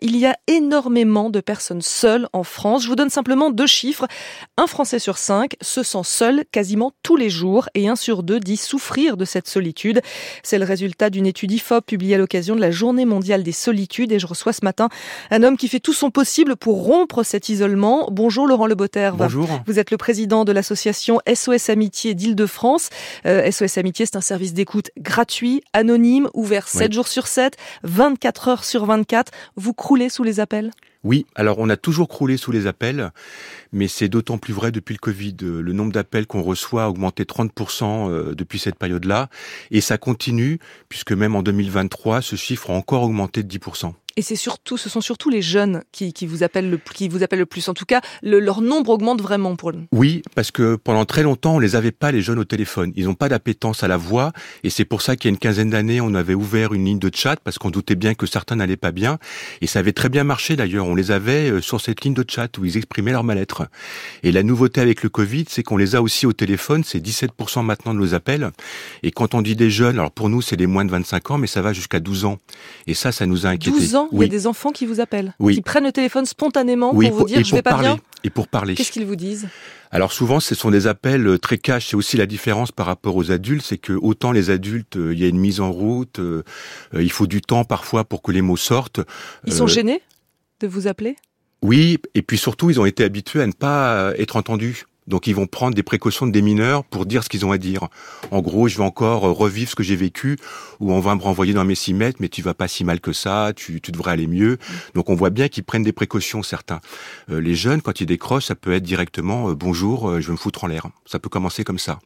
Il y a énormément de personnes seules en France. Je vous donne simplement deux chiffres. Un Français sur cinq se sent seul quasiment tous les jours et un sur deux dit souffrir de cette solitude. C'est le résultat d'une étude IFOP publiée à l'occasion de la Journée mondiale des solitudes et je reçois ce matin un homme qui fait tout son possible pour rompre cet isolement. Bonjour Laurent Lebotter. Bonjour. Vous êtes le président de l'association SOS Amitié d'Île-de-France. Euh, SOS Amitié, c'est un service d'écoute gratuit, anonyme, ouvert 7 jours sur 7, 24 heures sur 24. Vous oui, alors on a toujours croulé sous les appels, mais c'est d'autant plus vrai depuis le Covid. Le nombre d'appels qu'on reçoit a augmenté 30% euh, depuis cette période-là, et ça continue, puisque même en 2023, ce chiffre a encore augmenté de 10%. Et c'est surtout, ce sont surtout les jeunes qui, qui, vous appellent le, qui vous appellent le plus. En tout cas, leur nombre augmente vraiment pour eux. Oui, parce que pendant très longtemps, on les avait pas les jeunes au téléphone. Ils n'ont pas d'appétence à la voix, et c'est pour ça qu'il y a une quinzaine d'années, on avait ouvert une ligne de chat parce qu'on doutait bien que certains n'allaient pas bien, et ça avait très bien marché d'ailleurs. On les avait euh, sur cette ligne de chat où ils exprimaient leur mal-être. Et la nouveauté avec le Covid, c'est qu'on les a aussi au téléphone. C'est 17% maintenant de nos appels. Et quand on dit des jeunes, alors pour nous, c'est les moins de 25 ans, mais ça va jusqu'à 12 ans. Et ça, ça nous a inquiétés. 12 ans il y a des enfants qui vous appellent, qui prennent le téléphone spontanément pour vous dire je vais pas bien. Et pour parler. Qu'est-ce qu'ils vous disent? Alors souvent, ce sont des appels euh, très cash. C'est aussi la différence par rapport aux adultes, c'est que autant les adultes, euh, il y a une mise en route, euh, il faut du temps parfois pour que les mots sortent. Ils sont gênés de vous appeler? Oui, et puis surtout, ils ont été habitués à ne pas être entendus. Donc ils vont prendre des précautions de des mineurs pour dire ce qu'ils ont à dire. En gros, je vais encore euh, revivre ce que j'ai vécu, ou on va me renvoyer dans mes 6 mètres, mais tu vas pas si mal que ça, tu, tu devrais aller mieux. Donc on voit bien qu'ils prennent des précautions, certains. Euh, les jeunes, quand ils décrochent, ça peut être directement euh, bonjour, je vais me foutre en l'air. Ça peut commencer comme ça.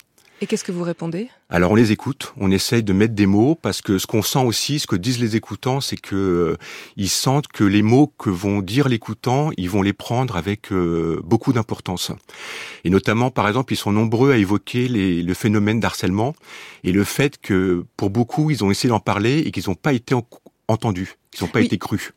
Et qu'est-ce que vous répondez? Alors on les écoute, on essaye de mettre des mots parce que ce qu'on sent aussi, ce que disent les écoutants, c'est que euh, ils sentent que les mots que vont dire l'écoutant, ils vont les prendre avec euh, beaucoup d'importance. Et notamment, par exemple, ils sont nombreux à évoquer les, le phénomène d'harcèlement et le fait que pour beaucoup, ils ont essayé d'en parler et qu'ils n'ont pas été entendus qui n'ont pas été crus.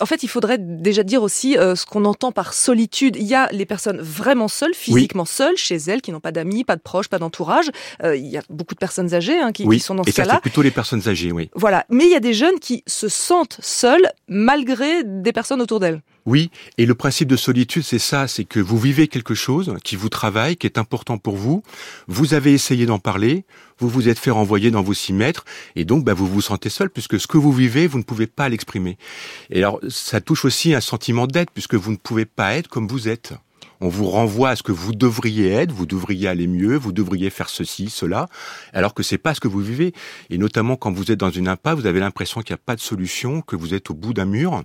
En fait, il faudrait déjà dire aussi euh, ce qu'on entend par solitude. Il y a les personnes vraiment seules, physiquement seules, chez elles, qui n'ont pas d'amis, pas de proches, pas d'entourage. Euh, il y a beaucoup de personnes âgées hein, qui, qui, sont dans ce cas-là. C'est plutôt les personnes âgées, oui. Voilà. Mais il y a des jeunes qui se sentent seuls malgré des personnes autour d'elles. Oui, et le principe de solitude, c'est ça, c'est que vous vivez quelque chose qui vous travaille, qui est important pour vous, vous avez essayé d'en parler, vous vous êtes fait renvoyer dans vos six mètres, et donc bah, vous vous sentez seul, puisque ce que vous vivez, vous ne pouvez pas l'exprimer. Et alors, ça touche aussi un sentiment d'être, puisque vous ne pouvez pas être comme vous êtes. On vous renvoie à ce que vous devriez être, vous devriez aller mieux, vous devriez faire ceci, cela, alors que c'est pas ce que vous vivez. Et notamment quand vous êtes dans une impasse, vous avez l'impression qu'il n'y a pas de solution, que vous êtes au bout d'un mur.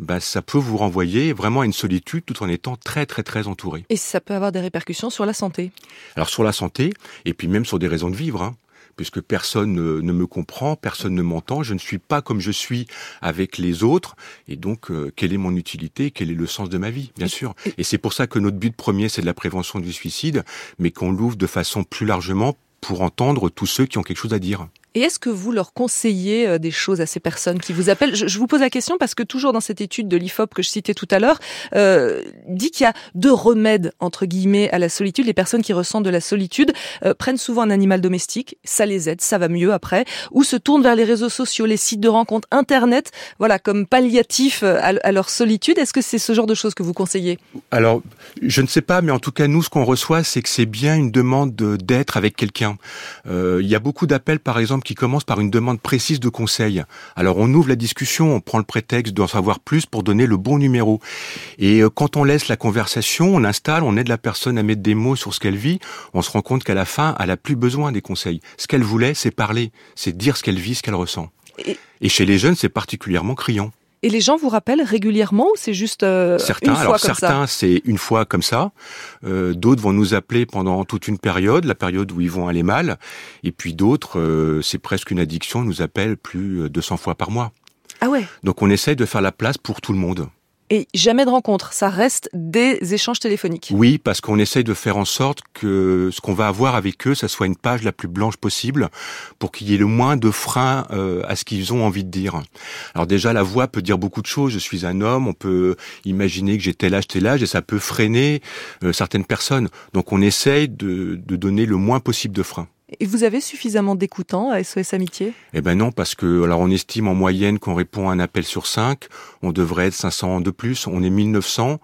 Ben, ça peut vous renvoyer vraiment à une solitude tout en étant très très très entouré. Et ça peut avoir des répercussions sur la santé Alors sur la santé, et puis même sur des raisons de vivre. Hein puisque personne ne, me comprend, personne ne m'entend, je ne suis pas comme je suis avec les autres, et donc euh, quelle est mon utilité, quel est le sens de ma vie, bien sûr. Et c'est pour ça que notre but premier, c'est de la prévention du suicide, mais qu'on l'ouvre de façon plus largement pour entendre tous ceux qui ont quelque chose à dire. Et est-ce que vous leur conseillez euh, des choses à ces personnes qui vous appellent? Je, vous pose la question parce que toujours dans cette étude de l'IFOP que je citais tout à l'heure, euh, dit qu'il y a deux remèdes entre guillemets à la solitude. Les personnes qui ressentent de la solitude euh, prennent souvent un animal domestique, ça les aide, ça va mieux après, ou se tournent vers les réseaux sociaux, les sites de rencontres, Internet, voilà comme palliatif euh, à, leur solitude. Est-ce que c'est ce genre de choses que vous conseillez? Alors, je ne sais pas, mais en tout cas nous, ce qu'on reçoit, c'est que c'est bien une demande d'être avec quelqu'un. Il y a beaucoup d'appels, par exemple qui commence par une demande précise de conseil. Alors on ouvre la discussion, on prend le prétexte d'en savoir plus pour donner le bon numéro. Et euh, quand on laisse la conversation, on installe, on aide la personne à mettre des mots sur ce qu'elle vit, on se rend compte qu'à la fin, elle a plus besoin des conseils. Ce qu'elle voulait, c'est parler, c'est dire ce qu'elle vit, ce qu'elle ressent. Et chez les jeunes, c'est particulièrement criant. Et les gens vous rappellent régulièrement ou c'est juste euh, certains, une fois alors comme certains c'est une fois comme ça. Euh, d'autres vont nous appeler pendant toute une période, la période où ils vont aller mal. Et puis d'autres, euh, c'est presque une addiction, nous appellent plus de 100 fois par mois. Ah ouais. Donc on essaye de faire la place pour tout le monde et jamais de rencontre. Ça reste des échanges téléphoniques. Oui, parce qu'on essaye de faire en sorte que ce qu'on va avoir avec eux, ça soit une page la plus blanche possible pour qu'il y ait le moins de freins euh, à ce qu'ils ont envie de dire. Alors déjà, la voix peut dire beaucoup de choses. Je suis un homme, on peut imaginer que j'ai tel âge, tel âge, et ça peut freiner euh, certaines personnes. Donc on essaye de, de donner le moins possible de freins. Et vous avez suffisamment d'écoutants à SOS Amitié? Eh ben non, parce que alors on estime en moyenne qu'on répond à un appel sur cinq. On devrait être 500 de plus. On est 1900.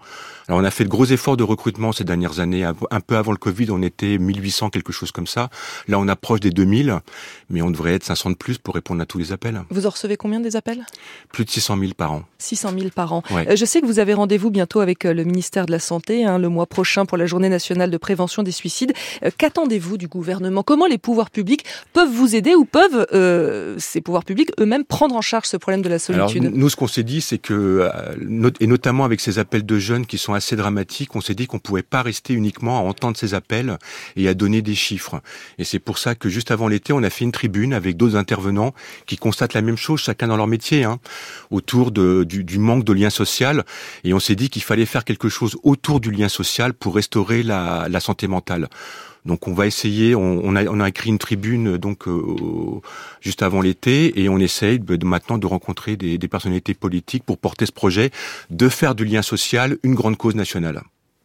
Alors on a fait de gros efforts de recrutement ces dernières années. Un peu avant le Covid, on était 1800, quelque chose comme ça. Là, on approche des 2000, mais on devrait être 500 de plus pour répondre à tous les appels. Vous en recevez combien des appels? Plus de 600 000 par an. 600 000 par an. Euh, je sais que vous avez rendez-vous bientôt avec euh, le ministère de la Santé, hein, le mois prochain pour la journée nationale de prévention des suicides. Euh, qu'attendez-vous du gouvernement? Comment les pouvoirs publics peuvent vous aider ou peuvent ces pouvoirs publics eux-mêmes prendre en charge ce problème de la solitude Alors, Nous, ce qu'on s'est dit, c'est que, et notamment avec ces appels de jeunes qui sont assez dramatique, on s'est dit qu'on pouvait pas rester uniquement à entendre ces appels et à donner des chiffres. Et c'est pour ça que juste avant l'été, on a fait une tribune avec d'autres intervenants qui constatent la même chose, chacun dans leur métier, hein, autour de, du, du, manque de lien social. Et on s'est dit qu'il fallait faire quelque chose autour du lien social pour restaurer la, la santé mentale. Donc on va essayer, on, a, on a écrit une tribune donc euh, juste avant l'été et on essaye maintenant de rencontrer des personnalités politiques pour porter ce projet, de faire du lien social une grande cause nationale.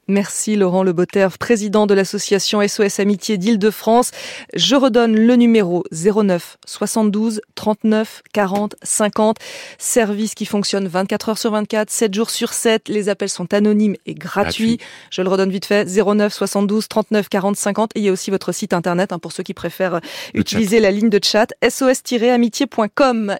Merci Laurent Leboterve, président de l'association SOS Amitié d'Île-de-France. Je redonne le numéro 09 72 39 40 50. Service qui fonctionne 24 heures sur 24, 7 jours sur 7. Les appels sont anonymes et gratuits. Je le redonne vite fait 09 72 39 40 50. Et il y a aussi votre site internet hein, pour ceux qui préfèrent utiliser la ligne de chat sos-amitié.com.